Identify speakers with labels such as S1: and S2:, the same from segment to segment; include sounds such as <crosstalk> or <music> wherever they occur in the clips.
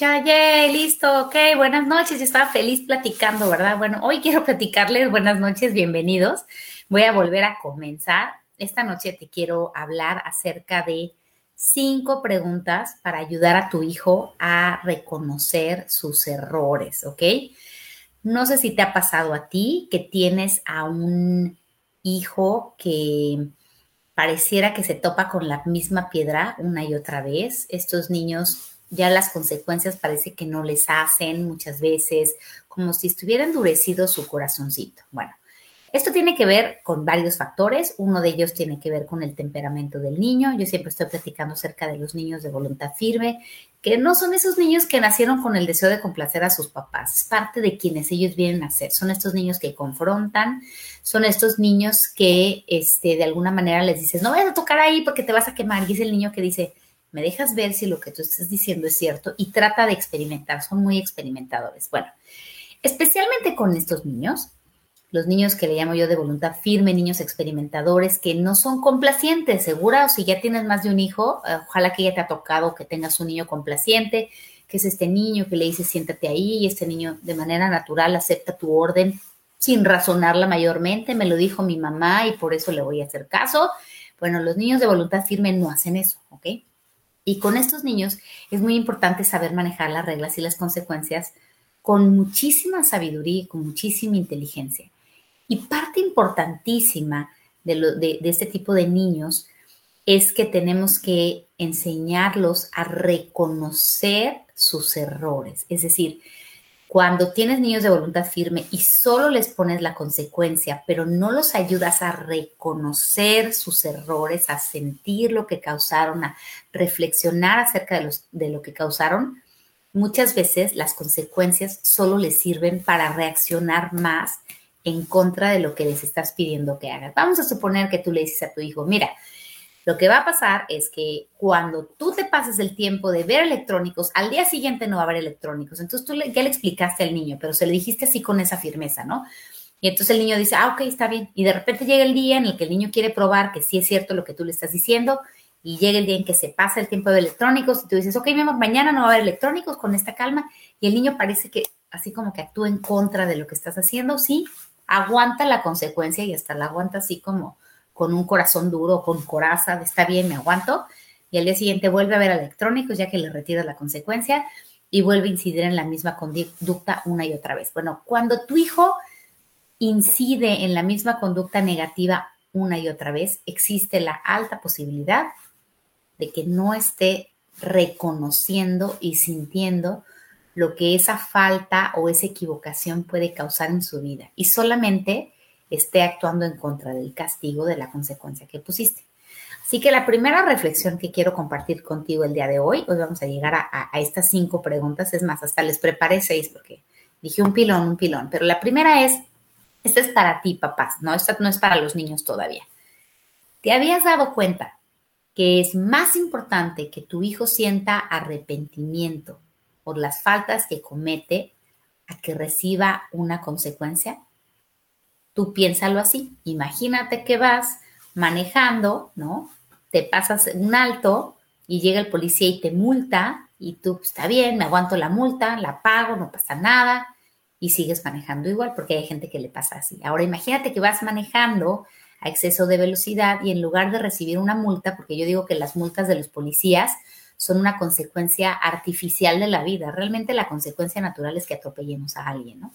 S1: Yay, listo, ok, buenas noches. Yo estaba feliz platicando, ¿verdad? Bueno, hoy quiero platicarles, buenas noches, bienvenidos. Voy a volver a comenzar. Esta noche te quiero hablar acerca de cinco preguntas para ayudar a tu hijo a reconocer sus errores, ¿ok? No sé si te ha pasado a ti que tienes a un hijo que pareciera que se topa con la misma piedra una y otra vez. Estos niños ya las consecuencias parece que no les hacen muchas veces, como si estuviera endurecido su corazoncito. Bueno, esto tiene que ver con varios factores. Uno de ellos tiene que ver con el temperamento del niño. Yo siempre estoy platicando acerca de los niños de voluntad firme, que no son esos niños que nacieron con el deseo de complacer a sus papás. Es parte de quienes ellos vienen a ser. Son estos niños que confrontan, son estos niños que este, de alguna manera les dices, no vayas a tocar ahí porque te vas a quemar. Y es el niño que dice, me dejas ver si lo que tú estás diciendo es cierto y trata de experimentar. Son muy experimentadores. Bueno, especialmente con estos niños los niños que le llamo yo de voluntad firme, niños experimentadores que no son complacientes, segura, o si ya tienes más de un hijo, eh, ojalá que ya te ha tocado que tengas un niño complaciente, que es este niño que le dice siéntate ahí y este niño de manera natural acepta tu orden sin razonarla mayormente, me lo dijo mi mamá y por eso le voy a hacer caso. Bueno, los niños de voluntad firme no hacen eso, ¿ok? Y con estos niños es muy importante saber manejar las reglas y las consecuencias con muchísima sabiduría y con muchísima inteligencia. Y parte importantísima de, este tipo de niños es que tenemos que enseñarlos a reconocer sus errores. Es decir, cuando tienes niños de voluntad firme y solo les pones la consecuencia, pero no los ayudas a reconocer sus errores, a sentir lo que causaron, a reflexionar acerca de, lo que causaron, muchas veces las consecuencias solo les sirven para reaccionar más en contra de lo que les estás pidiendo que hagan. Vamos a suponer que tú le dices a tu hijo, mira, lo que va a pasar es que cuando tú te pases el tiempo de ver electrónicos, al día siguiente no va a haber electrónicos. Entonces tú ya le explicaste al niño, pero se le dijiste así con esa firmeza, ¿no? Y entonces el niño dice, ah, ok, está bien. Y de repente llega el día en el que el niño quiere probar que sí es cierto lo que tú le estás diciendo. Y llega el día en que se pasa el tiempo de electrónicos y tú dices, ok, mi mañana no va a haber electrónicos con esta calma. Y el niño parece que así como que actúa en contra de lo que estás haciendo. Sí, aguanta la consecuencia y hasta la aguanta así como con un corazón duro, con coraza, está bien, me aguanto. Y al día siguiente vuelve a ver electrónicos ya que le retira la consecuencia y vuelve a incidir en la misma conducta una y otra vez. Bueno, cuando tu hijo incide en la misma conducta negativa una y otra vez, existe la alta posibilidad de que no esté reconociendo y sintiendo lo que esa falta o esa equivocación puede causar en su vida y solamente esté actuando en contra del castigo de la consecuencia que pusiste. Así que la primera reflexión que quiero compartir contigo el día de hoy, hoy vamos a llegar a, estas cinco preguntas, es más, hasta les preparé seis porque dije un pilón, un pilón, pero la primera es, esta es para ti, papás, no, esta no es para los niños todavía. ¿Te habías dado cuenta que es más importante que tu hijo sienta arrepentimiento por las faltas que comete a que reciba una consecuencia? Tú piénsalo así. Imagínate que vas manejando, ¿no? Te pasas un alto y llega el policía y te multa y tú, pues, está bien, me aguanto la multa, la pago, no pasa nada y sigues manejando igual porque hay gente que le pasa así. Ahora imagínate que vas manejando a exceso de velocidad y en lugar de recibir una multa, porque yo digo que las multas de los policías son una consecuencia artificial de la vida. Realmente la consecuencia natural es que atropellemos a alguien, ¿no?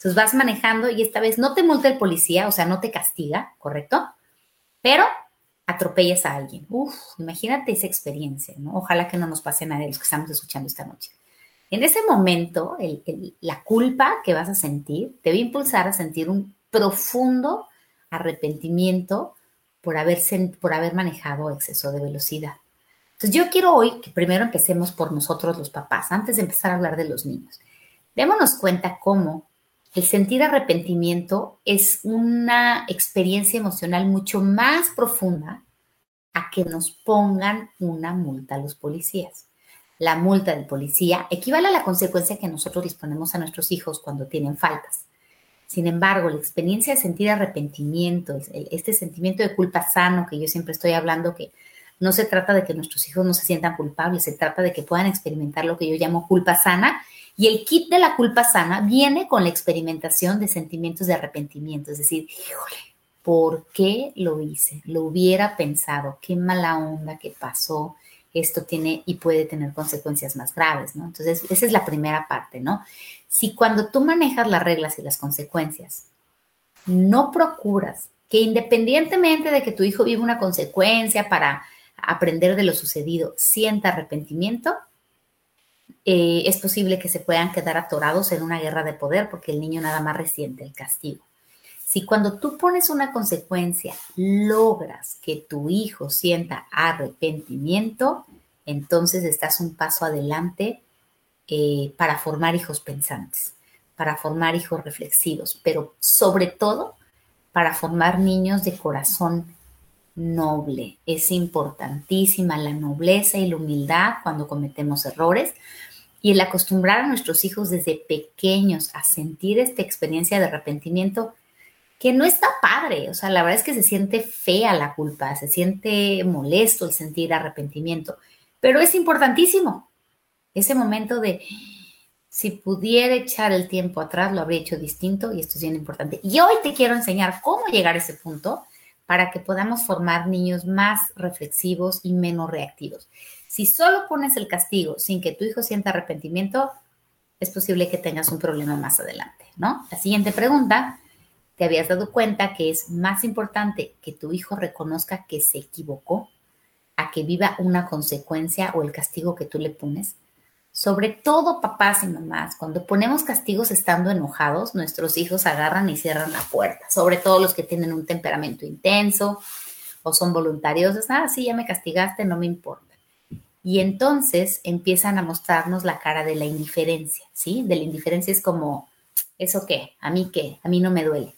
S1: Entonces vas manejando y esta vez no te multa el policía, o sea, no te castiga, ¿correcto? Pero atropellas a alguien. Uf, imagínate esa experiencia, ¿no? Ojalá que no nos pase a nadie de los que estamos escuchando esta noche. En ese momento, la culpa que vas a sentir te va a impulsar a sentir un profundo arrepentimiento por haber, por haber manejado exceso de velocidad. Entonces yo quiero hoy que primero empecemos por nosotros los papás, antes de empezar a hablar de los niños. Démonos cuenta cómo el sentir arrepentimiento es una experiencia emocional mucho más profunda a que nos pongan una multa a los policías. La multa del policía equivale a la consecuencia que nosotros disponemos a nuestros hijos cuando tienen faltas. Sin embargo, la experiencia de sentir arrepentimiento, este sentimiento de culpa sano que yo siempre estoy hablando que No se trata de que nuestros hijos no se sientan culpables, se trata de que puedan experimentar lo que yo llamo culpa sana. Y el kit de la culpa sana viene con la experimentación de sentimientos de arrepentimiento, es decir, híjole, ¿por qué lo hice? Lo hubiera pensado, qué mala onda que pasó, esto tiene y puede tener consecuencias más graves, ¿no? Entonces, esa es la primera parte, ¿no? Si cuando tú manejas las reglas y las consecuencias, no procuras que independientemente de que tu hijo viva una consecuencia para aprender de lo sucedido, sienta arrepentimiento, eh, es posible que se puedan quedar atorados en una guerra de poder porque el niño nada más resiente el castigo. Si cuando tú pones una consecuencia logras que tu hijo sienta arrepentimiento, entonces estás un paso adelante eh, para formar hijos pensantes, para formar hijos reflexivos, pero sobre todo para formar niños de corazón noble. Es importantísima la nobleza y la humildad cuando cometemos errores y el acostumbrar a nuestros hijos desde pequeños a sentir esta experiencia de arrepentimiento que no está padre, o sea, la verdad es que se siente fea la culpa, se siente molesto el sentir arrepentimiento, pero es importantísimo ese momento de, si pudiera echar el tiempo atrás, lo habría hecho distinto y esto es bien importante. Y hoy te quiero enseñar cómo llegar a ese punto para que podamos formar niños más reflexivos y menos reactivos. Si solo pones el castigo sin que tu hijo sienta arrepentimiento, es posible que tengas un problema más adelante, ¿no? La siguiente pregunta te habías dado cuenta que es más importante que tu hijo reconozca que se equivocó a que viva una consecuencia o el castigo que tú le pones. Sobre todo papás y mamás, cuando ponemos castigos estando enojados, nuestros hijos agarran y cierran la puerta, sobre todo los que tienen un temperamento intenso o son voluntarios, ah, sí, ya me castigaste, no me importa. Y entonces empiezan a mostrarnos la cara de la indiferencia, ¿sí? De la indiferencia es como, ¿eso qué? ¿A mí qué? A mí no me duele.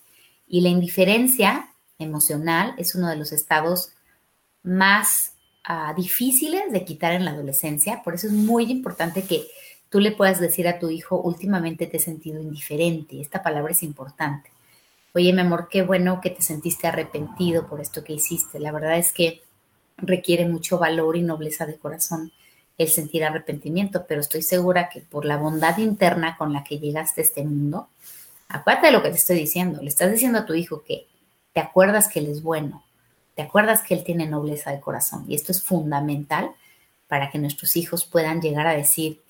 S1: Y la indiferencia emocional es uno de los estados más ah, difíciles de quitar en la adolescencia. Por eso es muy importante que tú le puedas decir a tu hijo, últimamente te he sentido indiferente. Esta palabra es importante. Oye, mi amor, qué bueno que te sentiste arrepentido por esto que hiciste. La verdad es que requiere mucho valor y nobleza de corazón el sentir arrepentimiento, pero estoy segura que por la bondad interna con la que llegaste a este mundo, Acuérdate de lo que te estoy diciendo. Le estás diciendo a tu hijo que te acuerdas que él es bueno, te acuerdas que él tiene nobleza de corazón. Y esto es fundamental para que nuestros hijos puedan llegar a decir,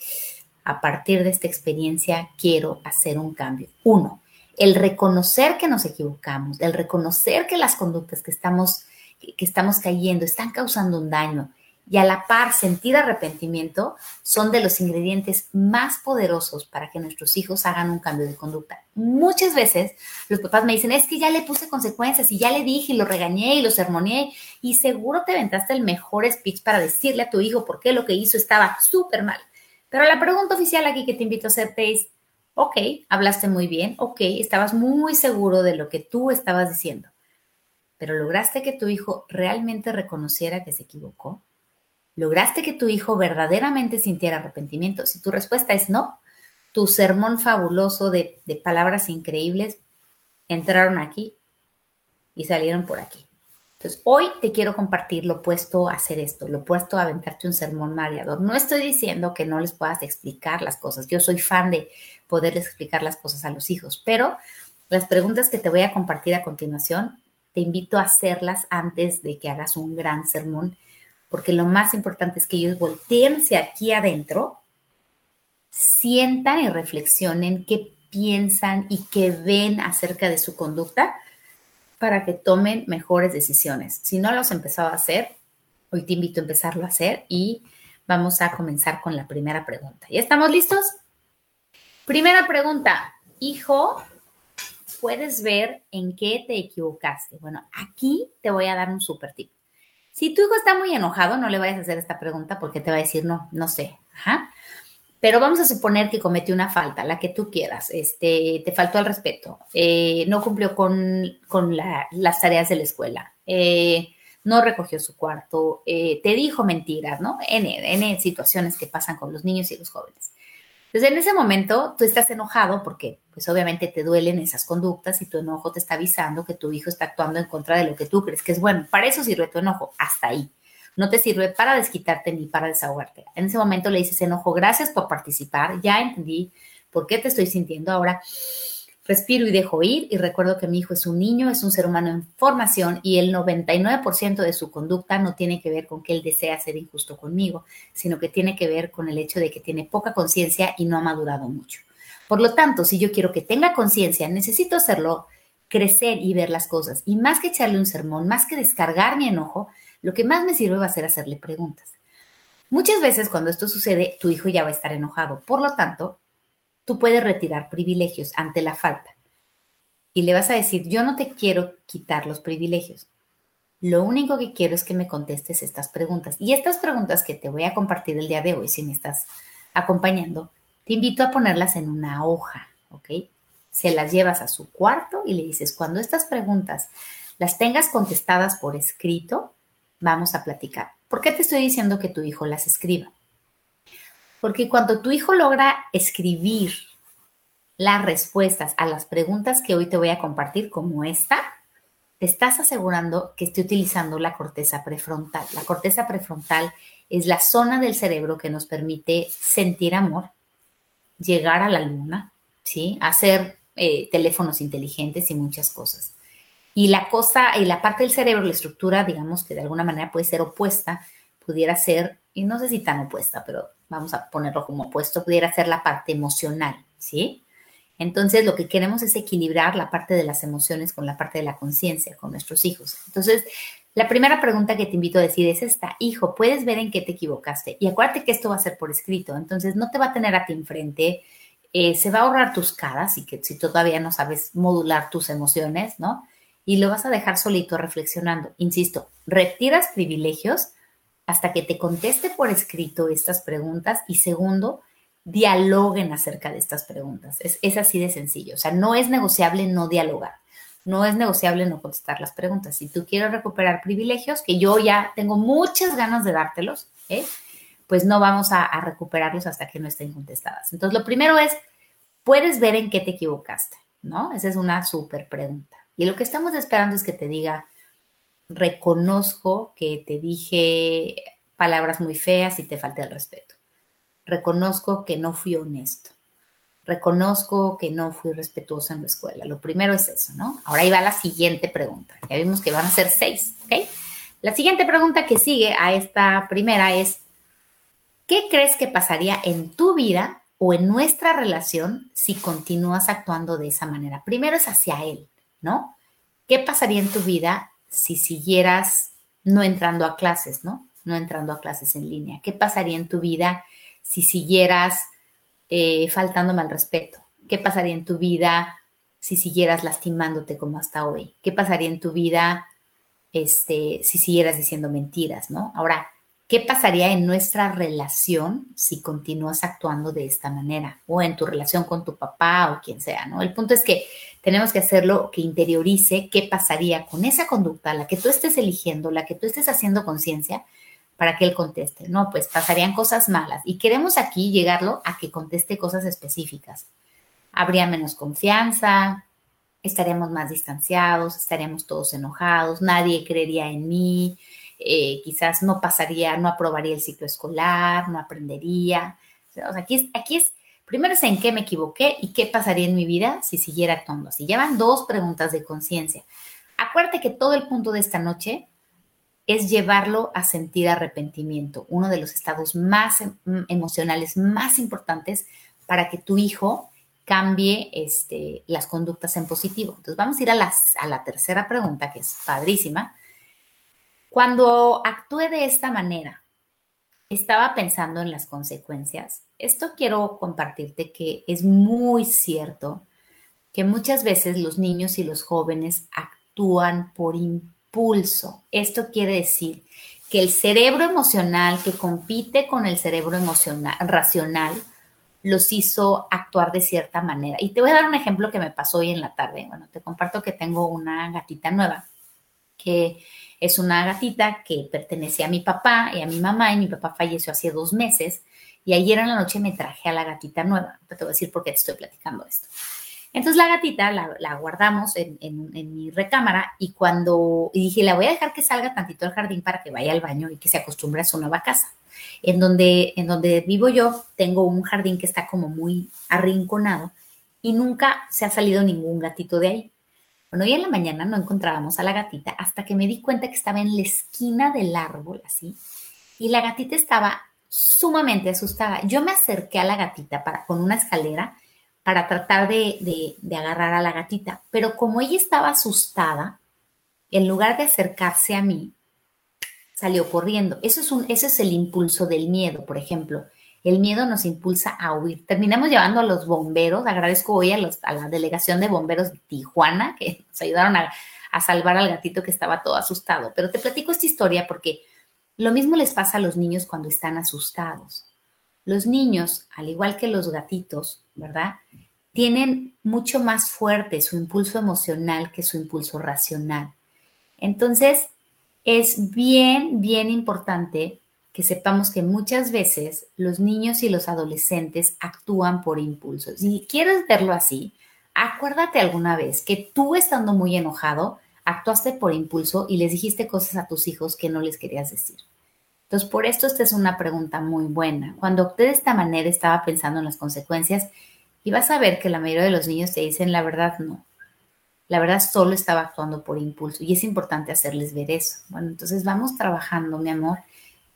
S1: a partir de esta experiencia quiero hacer un cambio. Uno, el reconocer que nos equivocamos, el reconocer que las conductas que estamos, que estamos cayendo están causando un daño y a la par sentir arrepentimiento son de los ingredientes más poderosos para que nuestros hijos hagan un cambio de conducta. Muchas veces los papás me dicen, es que ya le puse consecuencias y ya le dije y lo regañé y lo sermoneé y seguro te aventaste el mejor speech para decirle a tu hijo por qué lo que hizo estaba súper mal. Pero la pregunta oficial aquí que te invito a hacerte es, ok, hablaste muy bien, ok, estabas muy seguro de lo que tú estabas diciendo, pero lograste que tu hijo realmente reconociera que se equivocó ¿Lograste que tu hijo verdaderamente sintiera arrepentimiento? Si tu respuesta es no, tu sermón fabuloso de, palabras increíbles entraron aquí y salieron por aquí. Entonces, hoy te quiero compartir lo opuesto a hacer esto, lo opuesto a aventarte un sermón mareador. No estoy diciendo que no les puedas explicar las cosas. Yo soy fan de poderles explicar las cosas a los hijos, pero las preguntas que te voy a compartir a continuación, te invito a hacerlas antes de que hagas un gran sermón porque lo más importante es que ellos volteense aquí adentro, sientan y reflexionen qué piensan y qué ven acerca de su conducta para que tomen mejores decisiones. Si no lo has empezado a hacer, hoy te invito a empezarlo a hacer y vamos a comenzar con la primera pregunta. ¿Ya estamos listos? Primera pregunta, hijo, ¿puedes ver en qué te equivocaste? Bueno, aquí te voy a dar un super tip. Si tu hijo está muy enojado, no le vayas a hacer esta pregunta porque te va a decir no, no sé. Pero vamos a suponer que cometió una falta, la que tú quieras, este, te faltó el respeto, eh, no cumplió con, las tareas de la escuela, eh, no recogió su cuarto, eh, te dijo mentiras, ¿no? N, N situaciones que pasan con los niños y los jóvenes. Entonces, en ese momento, tú estás enojado porque, pues obviamente te duelen esas conductas y tu enojo te está avisando que tu hijo está actuando en contra de lo que tú crees que es bueno. Para eso sirve tu enojo, hasta ahí. no te sirve para desquitarte ni para desahogarte. En ese momento le dices, enojo, gracias por participar, ya entendí por qué te estoy sintiendo ahora. Respiro y dejo ir y recuerdo que mi hijo es un niño, es un ser humano en formación y el 99% de su conducta no tiene que ver con que él desea ser injusto conmigo, sino que tiene que ver con el hecho de que tiene poca conciencia y no ha madurado mucho. Por lo tanto, si yo quiero que tenga conciencia, necesito hacerlo crecer y ver las cosas. Y más que echarle un sermón, más que descargar mi enojo, lo que más me sirve va a ser hacerle preguntas. Muchas veces cuando esto sucede, tu hijo ya va a estar enojado. Por lo tanto, tú puedes retirar privilegios ante la falta. Y le vas a decir, yo no te quiero quitar los privilegios. Lo único que quiero es que me contestes estas preguntas. Y estas preguntas que te voy a compartir el día de hoy, si me estás acompañando, te invito a ponerlas en una hoja, ¿ok? Se las llevas a su cuarto y le dices, cuando estas preguntas las tengas contestadas por escrito, vamos a platicar. ¿Por qué te estoy diciendo que tu hijo las escriba? Porque cuando tu hijo logra escribir las respuestas a las preguntas que hoy te voy a compartir, como esta, te estás asegurando que esté utilizando la corteza prefrontal. La corteza prefrontal es la zona del cerebro que nos permite sentir amor, llegar a la luna, ¿sí? hacer eh, teléfonos inteligentes y muchas cosas. Y la cosa, y la parte del cerebro, la estructura, digamos que de alguna manera puede ser opuesta, pudiera ser, y no sé si tan opuesta, pero vamos a ponerlo como opuesto, pudiera ser la parte emocional, ¿sí? Entonces, lo que queremos es equilibrar la parte de las emociones con la parte de la conciencia con nuestros hijos. Entonces, la primera pregunta que te invito a decir es esta, hijo, ¿puedes ver en qué te equivocaste? Y acuérdate que esto va a ser por escrito, entonces no te va a tener a ti enfrente, eh, se va a ahorrar tus caras y que si todavía no sabes modular tus emociones, ¿no? Y lo vas a dejar solito reflexionando. Insisto, retiras privilegios, hasta que te conteste por escrito estas preguntas y segundo, dialoguen acerca de estas preguntas. Es, así de sencillo. O sea, no es negociable no dialogar. No es negociable no contestar las preguntas. Si tú quieres recuperar privilegios, que yo ya tengo muchas ganas de dártelos, ¿eh? pues no vamos a, a recuperarlos hasta que no estén contestadas. Entonces, lo primero es, puedes ver en qué te equivocaste, ¿no? Esa es una súper pregunta. Y lo que estamos esperando es que te diga, reconozco que te dije palabras muy feas y te falté el respeto. Reconozco que no fui honesto. Reconozco que no fui respetuosa en la escuela. Lo primero es eso, ¿no? Ahora ahí va la siguiente pregunta. Ya vimos que van a ser seis, ¿ok? La siguiente pregunta que sigue a esta primera es, ¿qué crees que pasaría en tu vida o en nuestra relación si continúas actuando de esa manera? Primero es hacia él, ¿no? ¿Qué pasaría en tu vida si siguieras no entrando a clases, ¿no? No entrando a clases en línea. ¿Qué pasaría en tu vida si siguieras eh, faltándome al respeto? ¿Qué pasaría en tu vida si siguieras lastimándote como hasta hoy? ¿Qué pasaría en tu vida este, si siguieras diciendo mentiras, ¿no? Ahora, ¿qué pasaría en nuestra relación si continúas actuando de esta manera? O en tu relación con tu papá o quien sea, ¿no? El punto es que tenemos que hacerlo que interiorice qué pasaría con esa conducta, la que tú estés eligiendo, la que tú estés haciendo conciencia, para que él conteste. No, pues pasarían cosas malas. Y queremos aquí llegarlo a que conteste cosas específicas. Habría menos confianza, estaríamos más distanciados, estaríamos todos enojados, nadie creería en mí, eh, quizás no pasaría, no aprobaría el ciclo escolar, no aprendería. O sea, aquí es, aquí es Primero es en qué me equivoqué y qué pasaría en mi vida si siguiera actuando así. Llevan dos preguntas de conciencia. Acuérdate que todo el punto de esta noche es llevarlo a sentir arrepentimiento, uno de los estados más em, emocionales más importantes para que tu hijo cambie este, las conductas en positivo. Entonces vamos a ir a, a la tercera pregunta, que es padrísima. Cuando actúe de esta manera, estaba pensando en las consecuencias. Esto quiero compartirte que es muy cierto que muchas veces los niños y los jóvenes actúan por impulso. Esto quiere decir que el cerebro emocional que compite con el cerebro emocional racional los hizo actuar de cierta manera. Y te voy a dar un ejemplo que me pasó hoy en la tarde. Bueno, te comparto que tengo una gatita nueva que es una gatita que pertenece a mi papá y a mi mamá y mi papá falleció hace dos meses y ayer en la noche me traje a la gatita nueva. Te voy a decir por qué te estoy platicando esto. Entonces la gatita la, guardamos en, mi recámara y cuando y dije, la voy a dejar que salga tantito al jardín para que vaya al baño y que se acostumbre a su nueva casa. En donde, en donde vivo yo, tengo un jardín que está como muy arrinconado y nunca se ha salido ningún gatito de ahí. Bueno, hoy en la mañana no encontrábamos a la gatita hasta que me di cuenta que estaba en la esquina del árbol, así, y la gatita estaba sumamente asustada. Yo me acerqué a la gatita para, con una escalera para tratar de, agarrar a la gatita. Pero como ella estaba asustada, en lugar de acercarse a mí, salió corriendo. Eso es un, ese es el impulso del miedo, por ejemplo. El miedo nos impulsa a huir. Terminamos llevando a los bomberos. Agradezco hoy a, la delegación de bomberos de Tijuana que nos ayudaron a, a salvar al gatito que estaba todo asustado. Pero te platico esta historia porque lo mismo les pasa a los niños cuando están asustados. Los niños, al igual que los gatitos, ¿verdad? Tienen mucho más fuerte su impulso emocional que su impulso racional. Entonces, es bien, bien importante que sepamos que muchas veces los niños y los adolescentes actúan por impulsos. Si quieres verlo así, acuérdate alguna vez que tú estando muy enojado, actuaste por impulso y les dijiste cosas a tus hijos que no les querías decir. Entonces, por esto esta es una pregunta muy buena. Cuando opté de esta manera estaba pensando en las consecuencias y vas a ver que la mayoría de los niños te dicen la verdad no. La verdad solo estaba actuando por impulso y es importante hacerles ver eso. Bueno, entonces vamos trabajando, mi amor,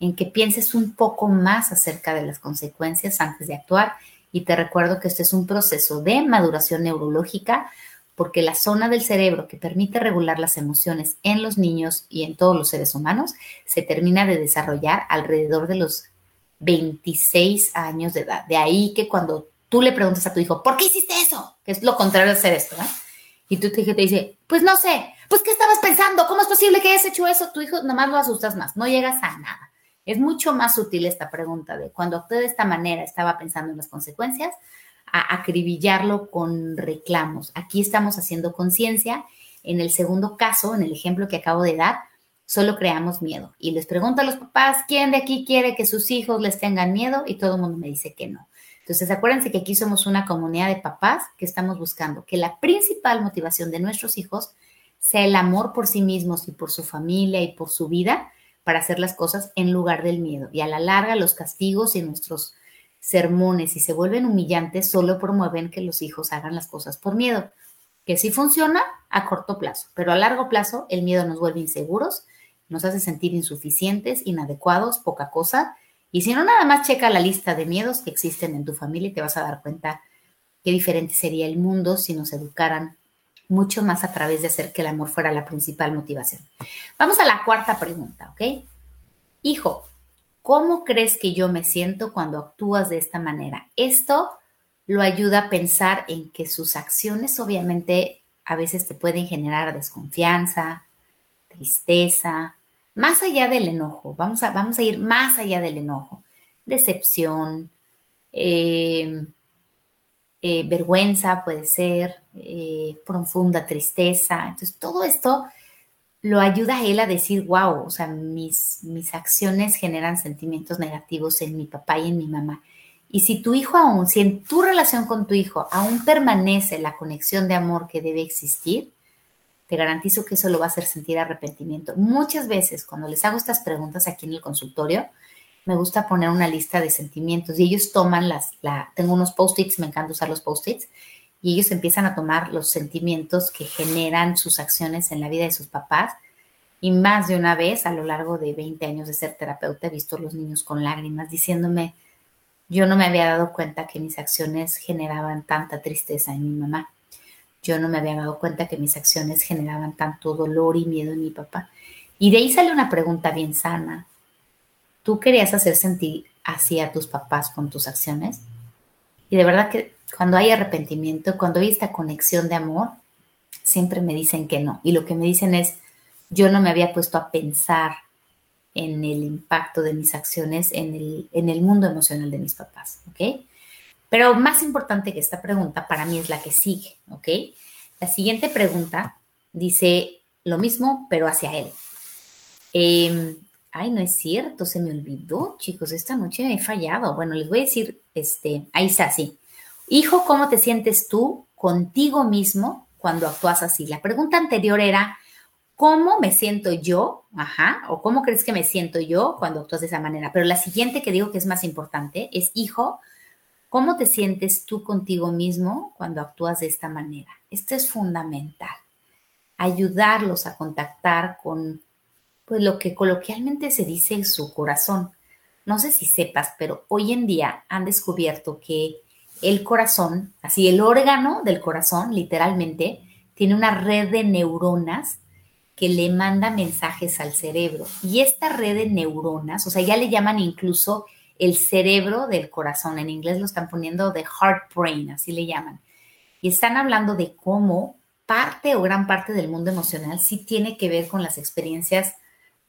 S1: en que pienses un poco más acerca de las consecuencias antes de actuar y te recuerdo que este es un proceso de maduración neurológica porque la zona del cerebro que permite regular las emociones en los niños y en todos los seres humanos se termina de desarrollar alrededor de los 26 años de edad. De ahí que cuando tú le preguntas a tu hijo, ¿por qué hiciste eso? Que es lo contrario de hacer esto, ¿eh? Y tu hijo te dice, pues no sé, pues ¿qué estabas pensando? ¿Cómo es posible que hayas hecho eso? Tu hijo nomás lo asustas más, no llegas a nada. Es mucho más sutil esta pregunta de cuando actué de esta manera, estaba pensando en las consecuencias, a acribillarlo con reclamos. Aquí estamos haciendo conciencia. En el segundo caso, en el ejemplo que acabo de dar, solo creamos miedo. Y les pregunto a los papás, ¿quién de aquí quiere que sus hijos les tengan miedo? Y todo el mundo me dice que no. Entonces, acuérdense que aquí somos una comunidad de papás que estamos buscando que la principal motivación de nuestros hijos sea el amor por sí mismos y por su familia y por su vida para hacer las cosas en lugar del miedo. Y a la larga, los castigos y nuestros sermones y se vuelven humillantes, solo promueven que los hijos hagan las cosas por miedo, que sí funciona a corto plazo, pero a largo plazo el miedo nos vuelve inseguros, nos hace sentir insuficientes, inadecuados, poca cosa, y si no, nada más checa la lista de miedos que existen en tu familia y te vas a dar cuenta qué diferente sería el mundo si nos educaran mucho más a través de hacer que el amor fuera la principal motivación. Vamos a la cuarta pregunta, ¿ok? Hijo, ¿Cómo crees que yo me siento cuando actúas de esta manera? Esto lo ayuda a pensar en que sus acciones obviamente a veces te pueden generar desconfianza, tristeza, más allá del enojo. Vamos a, vamos a ir más allá del enojo. Decepción, eh, eh, vergüenza puede ser, eh, profunda tristeza. Entonces, todo esto lo ayuda a él a decir, wow, o sea, mis, mis acciones generan sentimientos negativos en mi papá y en mi mamá. Y si tu hijo aún, si en tu relación con tu hijo aún permanece la conexión de amor que debe existir, te garantizo que eso lo va a hacer sentir arrepentimiento. Muchas veces cuando les hago estas preguntas aquí en el consultorio, me gusta poner una lista de sentimientos y ellos toman las, la, tengo unos post-its, me encanta usar los post-its, y ellos empiezan a tomar los sentimientos que generan sus acciones en la vida de sus papás. Y más de una vez a lo largo de 20 años de ser terapeuta he visto a los niños con lágrimas diciéndome, yo no me había dado cuenta que mis acciones generaban tanta tristeza en mi mamá. Yo no me había dado cuenta que mis acciones generaban tanto dolor y miedo en mi papá. Y de ahí sale una pregunta bien sana. ¿Tú querías hacer sentir así a tus papás con tus acciones? Y de verdad que cuando hay arrepentimiento, cuando hay esta conexión de amor, siempre me dicen que no. Y lo que me dicen es, yo no me había puesto a pensar en el impacto de mis acciones en el, en el mundo emocional de mis papás, ¿ok? Pero más importante que esta pregunta para mí es la que sigue, ¿ok? La siguiente pregunta dice lo mismo, pero hacia él. Em, ay, no es cierto, se me olvidó, chicos, esta noche he fallado. Bueno, les voy a decir, este, ahí está, sí. Hijo, ¿cómo te sientes tú contigo mismo cuando actúas así? La pregunta anterior era, ¿cómo me siento yo? Ajá, o ¿cómo crees que me siento yo cuando actúas de esa manera? Pero la siguiente que digo que es más importante es, hijo, ¿cómo te sientes tú contigo mismo cuando actúas de esta manera? Esto es fundamental. Ayudarlos a contactar con pues, lo que coloquialmente se dice su corazón. No sé si sepas, pero hoy en día han descubierto que el corazón, así el órgano del corazón, literalmente, tiene una red de neuronas que le manda mensajes al cerebro. Y esta red de neuronas, o sea, ya le llaman incluso el cerebro del corazón, en inglés lo están poniendo de heart brain, así le llaman. Y están hablando de cómo parte o gran parte del mundo emocional sí tiene que ver con las experiencias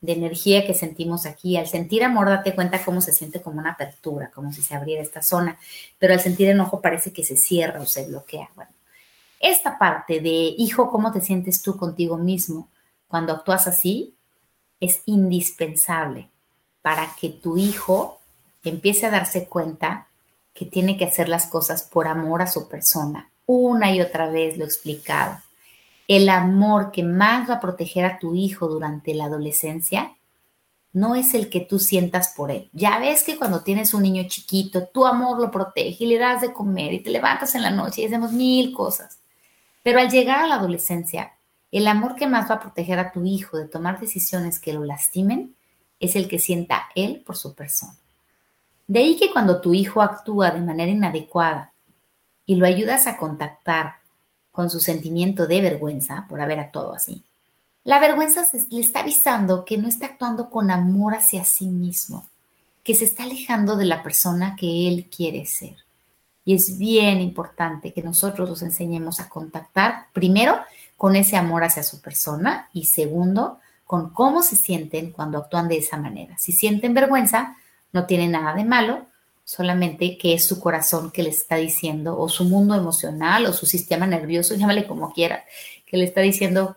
S1: de energía que sentimos aquí. Al sentir amor, date cuenta cómo se siente como una apertura, como si se abriera esta zona, pero al sentir enojo parece que se cierra o se bloquea. Bueno, esta parte de, hijo, ¿cómo te sientes tú contigo mismo cuando actúas así? Es indispensable para que tu hijo empiece a darse cuenta que tiene que hacer las cosas por amor a su persona. Una y otra vez lo he explicado el amor que más va a proteger a tu hijo durante la adolescencia no es el que tú sientas por él. Ya ves que cuando tienes un niño chiquito, tu amor lo protege y le das de comer y te levantas en la noche y hacemos mil cosas. Pero al llegar a la adolescencia, el amor que más va a proteger a tu hijo de tomar decisiones que lo lastimen es el que sienta él por su persona. De ahí que cuando tu hijo actúa de manera inadecuada y lo ayudas a contactar con su sentimiento de vergüenza por haber actuado así. La vergüenza le está avisando que no está actuando con amor hacia sí mismo, que se está alejando de la persona que él quiere ser. Y es bien importante que nosotros los enseñemos a contactar primero con ese amor hacia su persona y segundo con cómo se sienten cuando actúan de esa manera. Si sienten vergüenza, no tiene nada de malo, solamente que es su corazón que le está diciendo, o su mundo emocional, o su sistema nervioso, <laughs> llámale como quiera, que le está diciendo,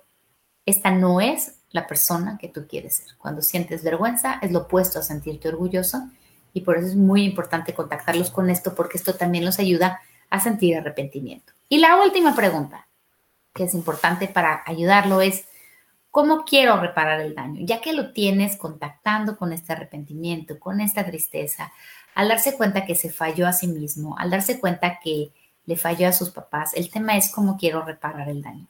S1: esta no es la persona que tú quieres ser. Cuando sientes vergüenza, es lo opuesto a sentirte orgulloso, y por eso es muy importante contactarlos con esto, porque esto también los ayuda a sentir arrepentimiento. Y la última pregunta, que es importante para ayudarlo, es, ¿cómo quiero reparar el daño? Ya que lo tienes contactando con este arrepentimiento, con esta tristeza, al darse cuenta que se falló a sí mismo, al darse cuenta que le falló a sus papás, el tema es cómo quiero reparar el daño.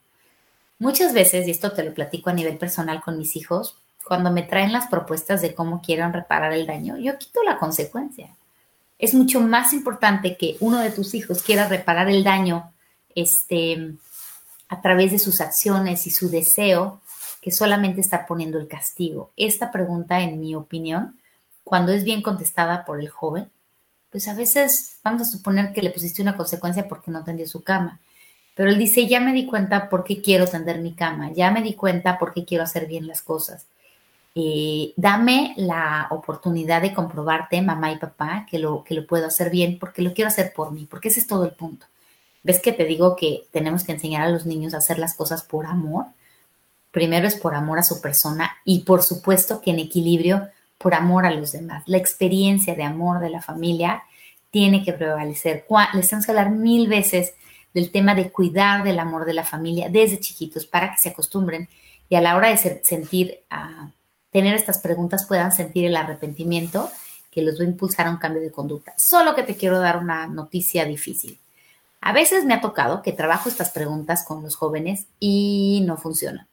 S1: Muchas veces, y esto te lo platico a nivel personal con mis hijos, cuando me traen las propuestas de cómo quieren reparar el daño, yo quito la consecuencia. Es mucho más importante que uno de tus hijos quiera reparar el daño este, a través de sus acciones y su deseo que solamente estar poniendo el castigo. Esta pregunta, en mi opinión, cuando es bien contestada por el joven, pues a veces vamos a suponer que le pusiste una consecuencia porque no tendió su cama. Pero él dice, ya me di cuenta por qué quiero tender mi cama, ya me di cuenta por qué quiero hacer bien las cosas. Eh, dame la oportunidad de comprobarte, mamá y papá, que lo, que lo puedo hacer bien porque lo quiero hacer por mí, porque ese es todo el punto. ¿Ves que te digo que tenemos que enseñar a los niños a hacer las cosas por amor? Primero es por amor a su persona y por supuesto que en equilibrio por amor a los demás. La experiencia de amor de la familia tiene que prevalecer. Les tenemos que mil veces del tema de cuidar del amor de la familia desde chiquitos para que se acostumbren y a la hora de sentir, a tener estas preguntas puedan sentir el arrepentimiento que los va a impulsar a un cambio de conducta. Solo que te quiero dar una noticia difícil. A veces me ha tocado que trabajo estas preguntas con los jóvenes y no funcionan.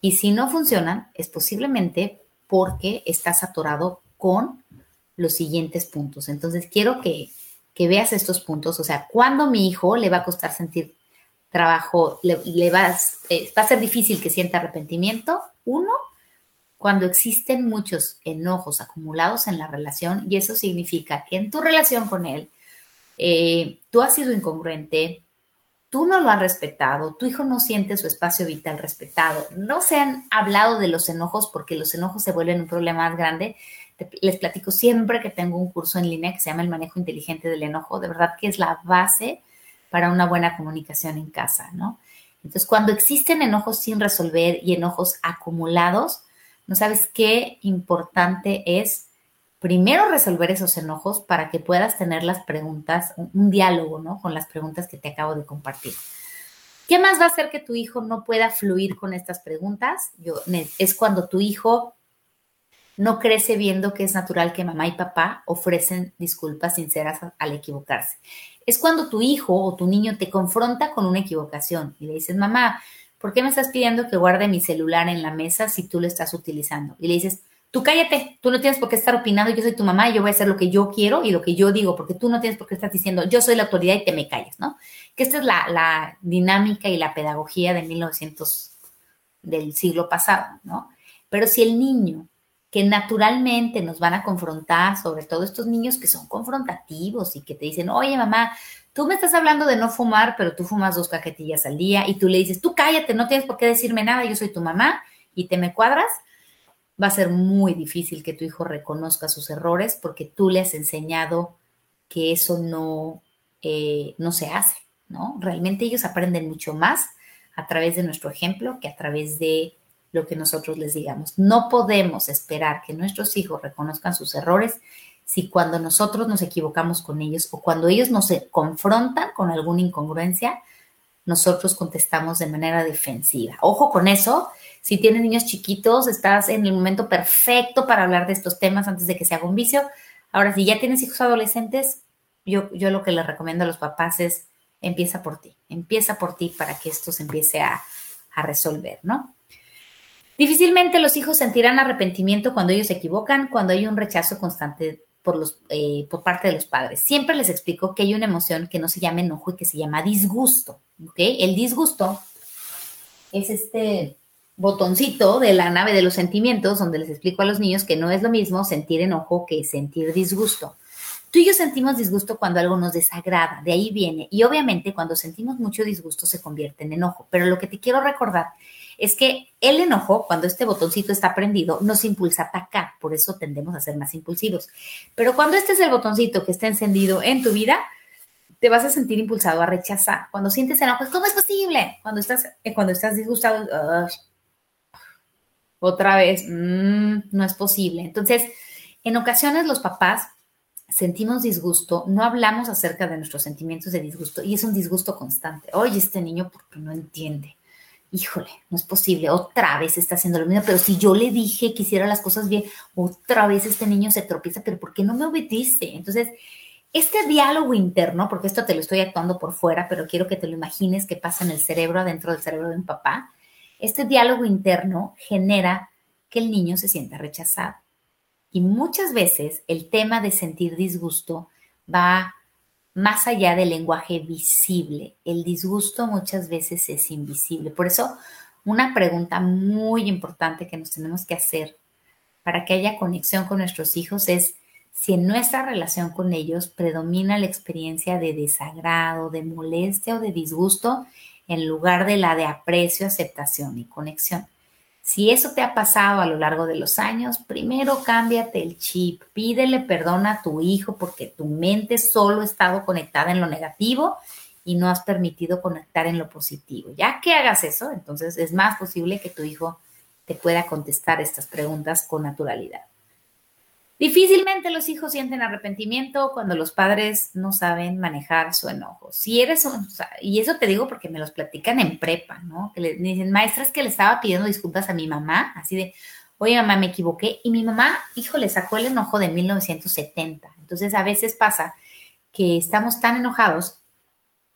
S1: Y si no funcionan, es posiblemente porque estás atorado con los siguientes puntos. Entonces, quiero que, veas estos puntos. O sea, cuando mi hijo le va a costar sentir trabajo, le, va, eh, va a ser difícil que sienta arrepentimiento. Uno, cuando existen muchos enojos acumulados en la relación y eso significa que en tu relación con él, eh, tú has sido incongruente, tú no lo has respetado, tu hijo no siente su espacio vital respetado, no se han hablado de los enojos porque los enojos se vuelven un problema más grande. Les platico siempre que tengo un curso en línea que se llama el manejo inteligente del enojo, de verdad que es la base para una buena comunicación en casa, ¿no? Entonces, cuando existen enojos sin resolver y enojos acumulados, no sabes qué importante es primero resolver esos enojos para que puedas tener las preguntas, un, diálogo, ¿no? Con las preguntas que te acabo de compartir. ¿Qué más va a hacer que tu hijo no pueda fluir con estas preguntas? Yo, es cuando tu hijo no crece viendo que es natural que mamá y papá ofrecen disculpas sinceras al equivocarse. Es cuando tu hijo o tu niño te confronta con una equivocación y le dices, mamá, ¿por qué me estás pidiendo que guarde mi celular en la mesa si tú lo estás utilizando? Y le dices, tú cállate, tú no tienes por qué estar opinando, yo soy tu mamá y yo voy a hacer lo que yo quiero y lo que yo digo, porque tú no tienes por qué estar diciendo, yo soy la autoridad y te me calles, ¿no? Que esta es la, la dinámica y la pedagogía de 1900 del siglo pasado, ¿no? Pero si el niño que naturalmente nos van a confrontar, sobre todo estos niños que son confrontativos y que te dicen, oye mamá, tú me estás hablando de no fumar, pero tú fumas dos cajetillas al día y tú le dices, tú cállate, no tienes por qué decirme nada, yo soy tu mamá y te me cuadras, va a ser muy difícil que tu hijo reconozca sus errores porque tú le has enseñado que eso no, eh, no se hace, ¿no? Realmente ellos aprenden mucho más a través de nuestro ejemplo que a través de lo que nosotros les digamos. No podemos esperar que nuestros hijos reconozcan sus errores si cuando nosotros nos equivocamos con ellos o cuando ellos nos confrontan con alguna incongruencia, nosotros contestamos de manera defensiva. Ojo con eso, si tienes niños chiquitos, estás en el momento perfecto para hablar de estos temas antes de que se haga un vicio. Ahora, si ya tienes hijos adolescentes, yo, yo lo que les recomiendo a los papás es empieza por ti, empieza por ti para que esto se empiece a, a resolver, ¿no? Difícilmente los hijos sentirán arrepentimiento cuando ellos se equivocan, cuando hay un rechazo constante por, los, eh, por parte de los padres. Siempre les explico que hay una emoción que no se llama enojo y que se llama disgusto. ¿Okay? El disgusto es este botoncito de la nave de los sentimientos donde les explico a los niños que no es lo mismo sentir enojo que sentir disgusto. Tú y yo sentimos disgusto cuando algo nos desagrada, de ahí viene. Y obviamente cuando sentimos mucho disgusto se convierte en enojo. Pero lo que te quiero recordar es que el enojo, cuando este botoncito está prendido, nos impulsa a atacar. Por eso tendemos a ser más impulsivos. Pero cuando este es el botoncito que está encendido en tu vida, te vas a sentir impulsado a rechazar. Cuando sientes enojo, ¿cómo es posible? Cuando estás, eh, cuando estás disgustado, otra vez, mm, no es posible. Entonces, en ocasiones los papás sentimos disgusto, no hablamos acerca de nuestros sentimientos de disgusto y es un disgusto constante. Oye, este niño porque no entiende. Híjole, no es posible, otra vez está haciendo lo mismo, pero si yo le dije que hiciera las cosas bien, otra vez este niño se tropieza, pero ¿por qué no me obedece? Entonces, este diálogo interno, porque esto te lo estoy actuando por fuera, pero quiero que te lo imagines que pasa en el cerebro, adentro del cerebro de un papá, este diálogo interno genera que el niño se sienta rechazado. Y muchas veces el tema de sentir disgusto va más allá del lenguaje visible. El disgusto muchas veces es invisible. Por eso, una pregunta muy importante que nos tenemos que hacer para que haya conexión con nuestros hijos es si en nuestra relación con ellos predomina la experiencia de desagrado, de molestia o de disgusto en lugar de la de aprecio, aceptación y conexión. Si eso te ha pasado a lo largo de los años, primero cámbiate el chip, pídele perdón a tu hijo porque tu mente solo ha estado conectada en lo negativo y no has permitido conectar en lo positivo. Ya que hagas eso, entonces es más posible que tu hijo te pueda contestar estas preguntas con naturalidad. Difícilmente los hijos sienten arrepentimiento cuando los padres no saben manejar su enojo. Si eres un, y eso te digo porque me los platican en prepa, ¿no? Que le, dicen, maestras que le estaba pidiendo disculpas a mi mamá, así de, oye mamá, me equivoqué. Y mi mamá, hijo, le sacó el enojo de 1970. Entonces a veces pasa que estamos tan enojados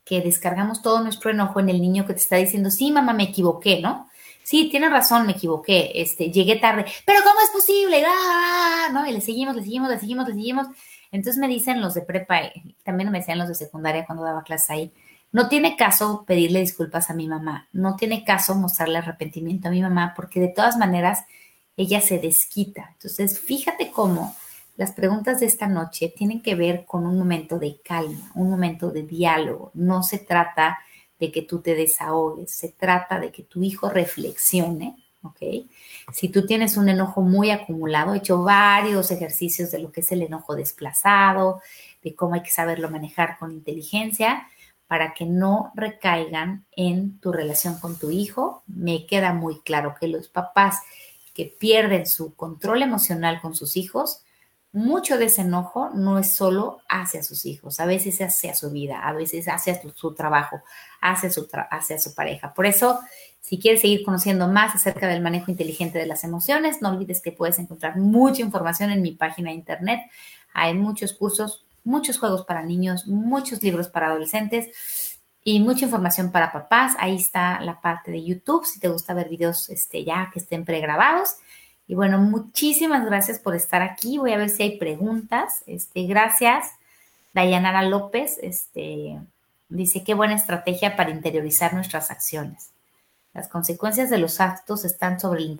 S1: que descargamos todo nuestro enojo en el niño que te está diciendo, sí, mamá, me equivoqué, ¿no? Sí, tiene razón, me equivoqué, este, llegué tarde, pero ¿cómo es posible? ¡Ah! ¿No? Y le seguimos, le seguimos, le seguimos, le seguimos. Entonces me dicen los de prepa, también me decían los de secundaria cuando daba clase ahí, no tiene caso pedirle disculpas a mi mamá, no tiene caso mostrarle arrepentimiento a mi mamá, porque de todas maneras ella se desquita. Entonces, fíjate cómo las preguntas de esta noche tienen que ver con un momento de calma, un momento de diálogo. No se trata de que tú te desahogues, se trata de que tu hijo reflexione, ¿ok? Si tú tienes un enojo muy acumulado, he hecho varios ejercicios de lo que es el enojo desplazado, de cómo hay que saberlo manejar con inteligencia para que no recaigan en tu relación con tu hijo. Me queda muy claro que los papás que pierden su control emocional con sus hijos mucho de ese enojo no es solo hacia sus hijos, a veces hacia su vida, a veces hacia su, trabajo, hacia su, su pareja. Por eso, si quieres seguir conociendo más acerca del manejo inteligente de las emociones, no olvides que puedes encontrar mucha información en mi página de internet. Hay muchos cursos, muchos juegos para niños, muchos libros para adolescentes y mucha información para papás. Ahí está la parte de YouTube, si te gusta ver videos este, ya que estén pregrabados. Y bueno, muchísimas gracias por estar aquí. Voy a ver si hay preguntas. Este, gracias. Dayanara López este, dice, qué buena estrategia para interiorizar nuestras acciones. Las consecuencias de los actos están sobre la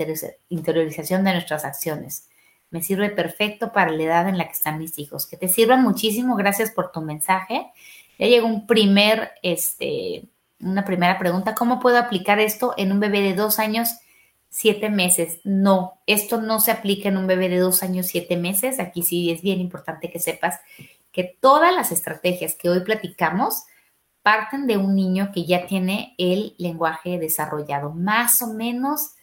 S1: interiorización de nuestras acciones. Me sirve perfecto para la edad en la que están mis hijos. Que te sirva muchísimo. Gracias por tu mensaje. Ya llegó un primer, este, una primera pregunta. ¿Cómo puedo aplicar esto en un bebé de dos años? Siete meses. No, esto no se aplica en un bebé de dos años, siete meses. Aquí sí es bien importante que sepas que todas las estrategias que hoy platicamos parten de un niño que ya tiene el lenguaje desarrollado. Más o menos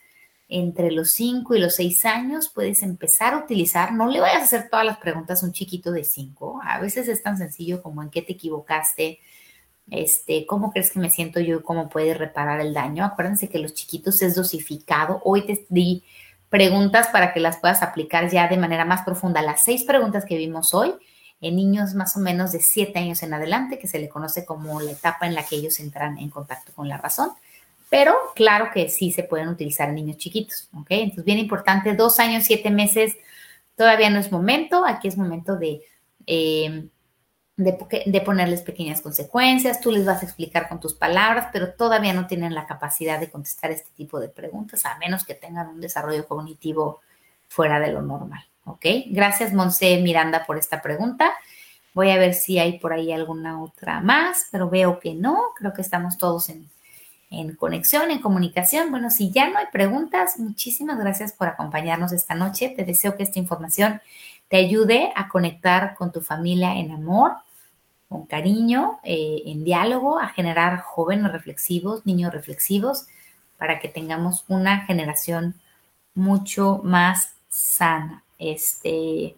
S1: entre los cinco y los seis años puedes empezar a utilizar. No le vayas a hacer todas las preguntas a un chiquito de cinco. A veces es tan sencillo como en qué te equivocaste, este, ¿cómo crees que me siento yo y cómo puedes reparar el daño? Acuérdense que los chiquitos es dosificado. Hoy te di preguntas para que las puedas aplicar ya de manera más profunda. Las seis preguntas que vimos hoy en niños más o menos de siete años en adelante, que se le conoce como la etapa en la que ellos entran en contacto con la razón. Pero claro que sí se pueden utilizar en niños chiquitos, ¿ok? Entonces, bien importante, dos años, siete meses, todavía no es momento, aquí es momento de eh, de, ponerles pequeñas consecuencias, tú les vas a explicar con tus palabras, pero todavía no tienen la capacidad de contestar este tipo de preguntas, a menos que tengan un desarrollo cognitivo fuera de lo normal. ¿Ok? Gracias, Monse Miranda, por esta pregunta. Voy a ver si hay por ahí alguna otra más, pero veo que no. Creo que estamos todos en, en conexión, en comunicación. Bueno, si ya no hay preguntas, muchísimas gracias por acompañarnos esta noche. Te deseo que esta información te ayude a conectar con tu familia en amor, con cariño, eh, en diálogo, a generar jóvenes reflexivos, niños reflexivos, para que tengamos una generación mucho más sana. Este,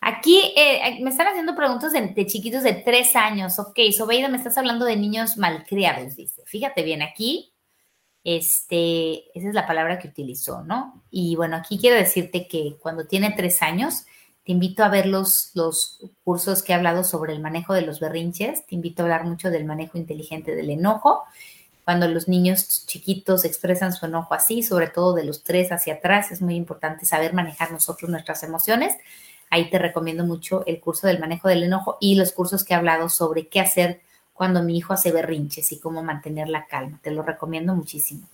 S1: aquí eh, me están haciendo preguntas de, chiquitos de tres años. Ok, Sobeida, me estás hablando de niños malcriados, dice. Fíjate bien, aquí, este, esa es la palabra que utilizó, ¿no? Y bueno, aquí quiero decirte que cuando tiene tres años, te invito a ver los, los cursos que he hablado sobre el manejo de los berrinches. Te invito a hablar mucho del manejo inteligente del enojo. Cuando los niños chiquitos expresan su enojo así, sobre todo de los tres hacia atrás, es muy importante saber manejar nosotros nuestras emociones. Ahí te recomiendo mucho el curso del manejo del enojo y los cursos que he hablado sobre qué hacer cuando mi hijo hace berrinches y cómo mantener la calma. Te lo recomiendo muchísimo.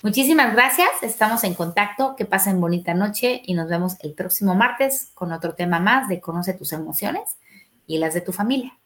S1: Muchísimas gracias, estamos en contacto, que pasen bonita noche y nos vemos el próximo martes con otro tema más de Conoce tus emociones y las de tu familia.